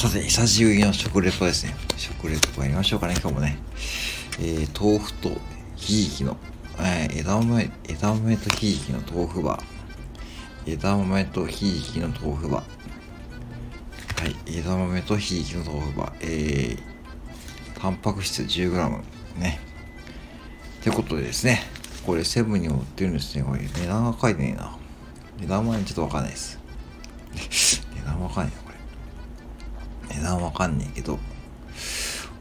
さて、久しぶりの食レポですね。食レポやりましょうかね、今日もね。えー、豆腐とひじきの、えー、枝豆、枝豆とひじきの豆腐バー。枝豆とひじきの豆腐バー。はい、枝豆とひじきの豆腐バー。えー、タンパク質 10g。ね。ってことでですね、これセブンに売ってるんですね。これ値段が書いてねえな。値段はちょっとわかんないです。値段わかんないな、これ。値段わかんねえけど、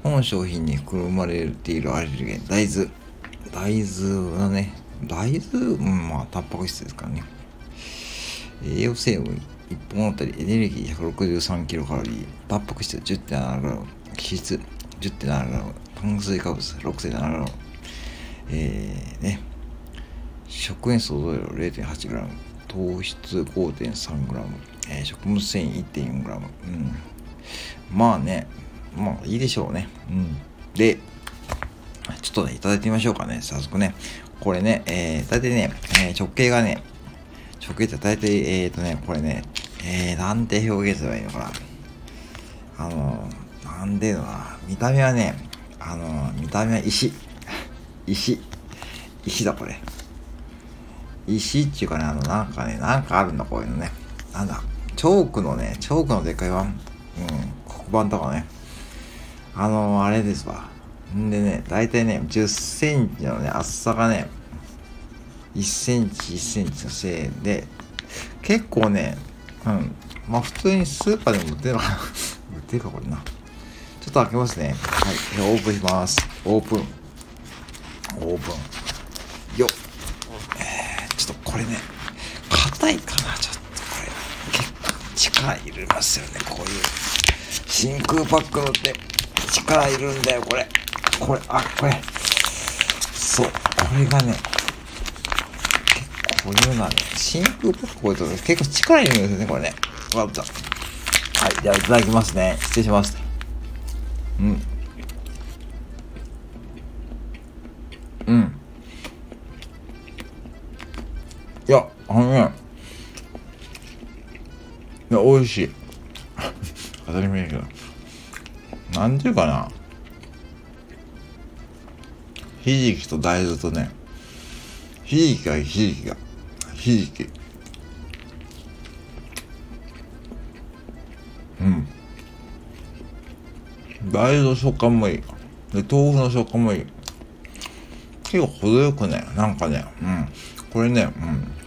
本商品に含まれているアレルゲン、大豆。大豆はね、大豆、うん、まあ、タンパク質ですからね。栄養成分1本あたりエネルギー163キロカロリー、タンパク質 10.7g、脂質 10.7g、炭水化物 6.7g、えー、ね、食塩素同量 0.8g、糖質 5.3g、えー、食物繊維 1.4g、うん。まあね、まあいいでしょうね。うん。で、ちょっとね、いただいてみましょうかね。早速ね。これね、えー、大体ね、えー、直径がね、直径って大体、えーとね、これね、えー、なんて表現すればいいのかな。あの、なんでいうのかな。見た目はね、あの、見た目は石。石。石だ、これ。石っていうかね、あの、なんかね、なんかあるんだ、こういうのね。なんだ、チョークのね、チョークのでっかい版、黒板とかね。あのー、あれですわ。んでね、だいたいね、10センチのね、厚さがね、1センチ、1センチのせいで、結構ね、うん、まあ普通にスーパーでも売ってるのかな 売ってるか、これな。ちょっと開けますね。はい、オープンします。オープン。オープン。よっ。えー、ちょっとこれね、硬いかな、ちょ。力入れますよね、こういう。真空パックのって力いるんだよ、これ。これ、あ、これ。そう、これがね、結構こういうのはね、真空パックこういうと結構力いるんですよね、これね。わかった。はい、じゃあいただきますね。失礼します。うん。うん。いや、あのね、美味しい。当たり前だけど。なんていうかな。ひじきと大豆とね、ひじきがひじきが、ひじき。うん。大豆の食感もいい。で、豆腐の食感もいい。結構程よくね、なんかね、うん。これね、うん。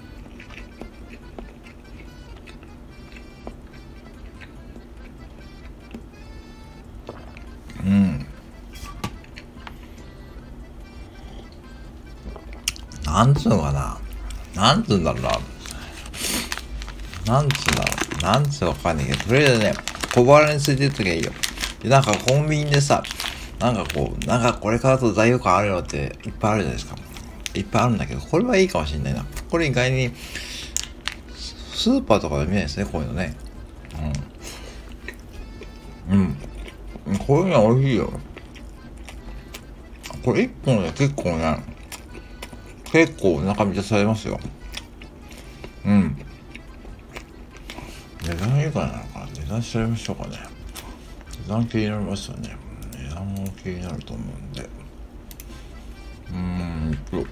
なんつうのかな？なんつうんだろうな。なんつうんだろう。なんつうわかんないけど、とりあえずね、小腹についてるときはいいよ。で、なんかコンビニでさ、なんかこう、なんかこれ買うと罪悪感あるよっていっぱいあるじゃないですか。いっぱいあるんだけど、これはいいかもしんないな。これ意外に、スーパーとかで見ないですね、こういうのね。うん。うん。こういうの美味しいよ。これ1本で結構ね、結構お腹満たされますよ。うん。値段いいかななんか値段調べましょうかね。値段気になりますよね。値段も気になると思うんで。うーんと。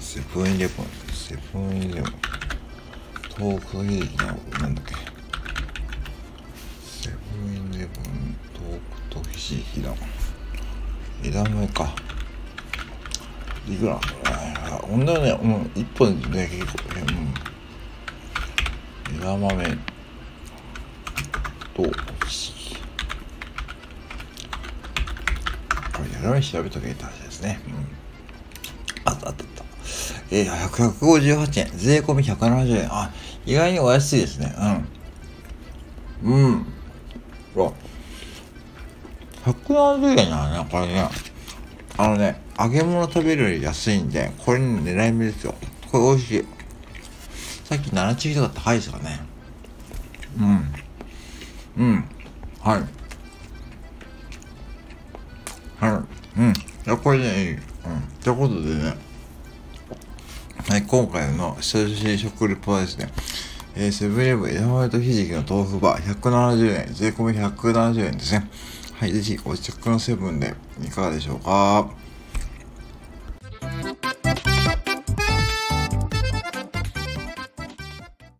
セブンイレブン。セブンイレブン。豆腐ひじきの、なんだっけ。セブンイレブン、豆腐とひじきだ。枝豆か。いくら？ほんだよね、うん、一本で結構、うん。枝豆と、これ、枝豆調べとけって話ですね。うん。あったあったあった。えー、158円。税込み170円。あ、意外にお安いですね。うん。うん。うわ。170円なね、これね。あのね、揚げ物食べるより安いんで、これね、狙い目ですよ。これ美味しい。さっき7チキとか高いですかね。うん。うん。はい。はい。うん。いや、これね、いい。うん。ということでね、はい、今回の久しぶり食レポはですね、えー、セブンイレブン枝豆とひじきの豆腐バー170円、税込み170円ですね。はい、ぜひお近くのセブンでいかがでしょうか。